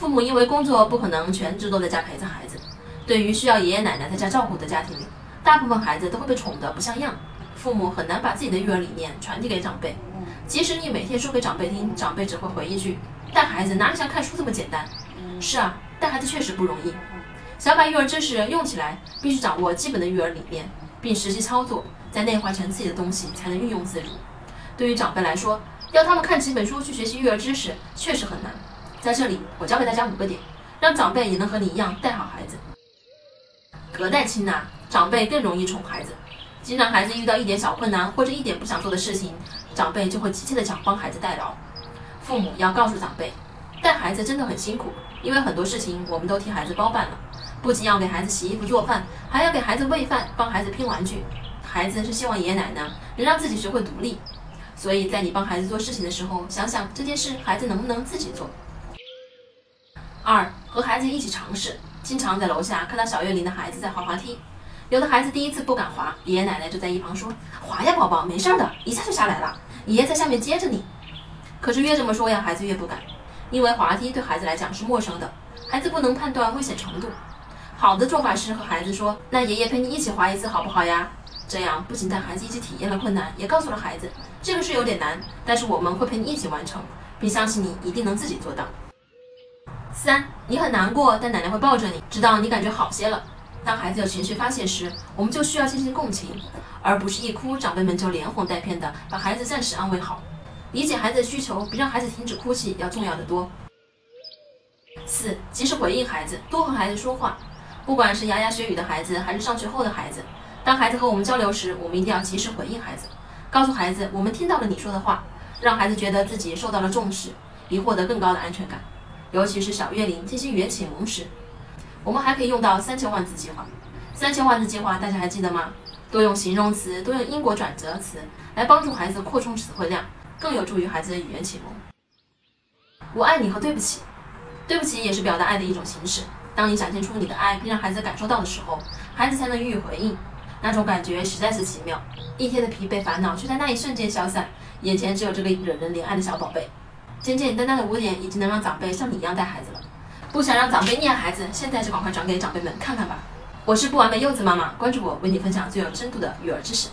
父母因为工作不可能全职都在家陪着孩子，对于需要爷爷奶奶在家照顾的家庭里，大部分孩子都会被宠得不像样。父母很难把自己的育儿理念传递给长辈，即使你每天说给长辈听，长辈只会回一句：“带孩子哪里像看书这么简单？”是啊，带孩子确实不容易。想把育儿知识用起来，必须掌握基本的育儿理念，并实际操作，再内化成自己的东西，才能运用自如。对于长辈来说，要他们看几本书去学习育儿知识，确实很难。在这里，我教给大家五个点，让长辈也能和你一样带好孩子。隔代亲呐，长辈更容易宠孩子。经常孩子遇到一点小困难或者一点不想做的事情，长辈就会急切的想帮孩子代劳。父母要告诉长辈，带孩子真的很辛苦，因为很多事情我们都替孩子包办了，不仅要给孩子洗衣服做饭，还要给孩子喂饭，帮孩子拼玩具。孩子是希望爷爷奶奶能让自己学会独立，所以在你帮孩子做事情的时候，想想这件事孩子能不能自己做。二和孩子一起尝试，经常在楼下看到小月龄的孩子在滑滑梯，有的孩子第一次不敢滑，爷爷奶奶就在一旁说：“滑呀，宝宝，没事的，一下就下来了，爷爷在下面接着你。”可是越这么说呀，孩子越不敢，因为滑梯对孩子来讲是陌生的，孩子不能判断危险程度。好的做法是和孩子说：“那爷爷陪你一起滑一次好不好呀？”这样不仅带孩子一起体验了困难，也告诉了孩子这个事有点难，但是我们会陪你一起完成，并相信你一定能自己做到。三，你很难过，但奶奶会抱着你，直到你感觉好些了。当孩子有情绪发泄时，我们就需要进行共情，而不是一哭，长辈们就连哄带骗的把孩子暂时安慰好。理解孩子的需求，比让孩子停止哭泣要重要的多。四，及时回应孩子，多和孩子说话，不管是牙牙学语的孩子，还是上学后的孩子，当孩子和我们交流时，我们一定要及时回应孩子，告诉孩子我们听到了你说的话，让孩子觉得自己受到了重视，以获得更高的安全感。尤其是小月龄进行语言启蒙时，我们还可以用到三千万字计划。三千万字计划大家还记得吗？多用形容词，多用因果转折词，来帮助孩子扩充词汇量，更有助于孩子的语言启蒙。我爱你和对不起，对不起也是表达爱的一种形式。当你展现出你的爱，并让孩子感受到的时候，孩子才能予以回应。那种感觉实在是奇妙，一天的疲惫烦恼却在那一瞬间消散，眼前只有这个惹人怜爱的小宝贝。简简单单的五点，已经能让长辈像你一样带孩子了。不想让长辈溺爱孩子，现在就赶快转给长辈们看看吧。我是不完美柚子妈妈，关注我，为你分享最有深度的育儿知识。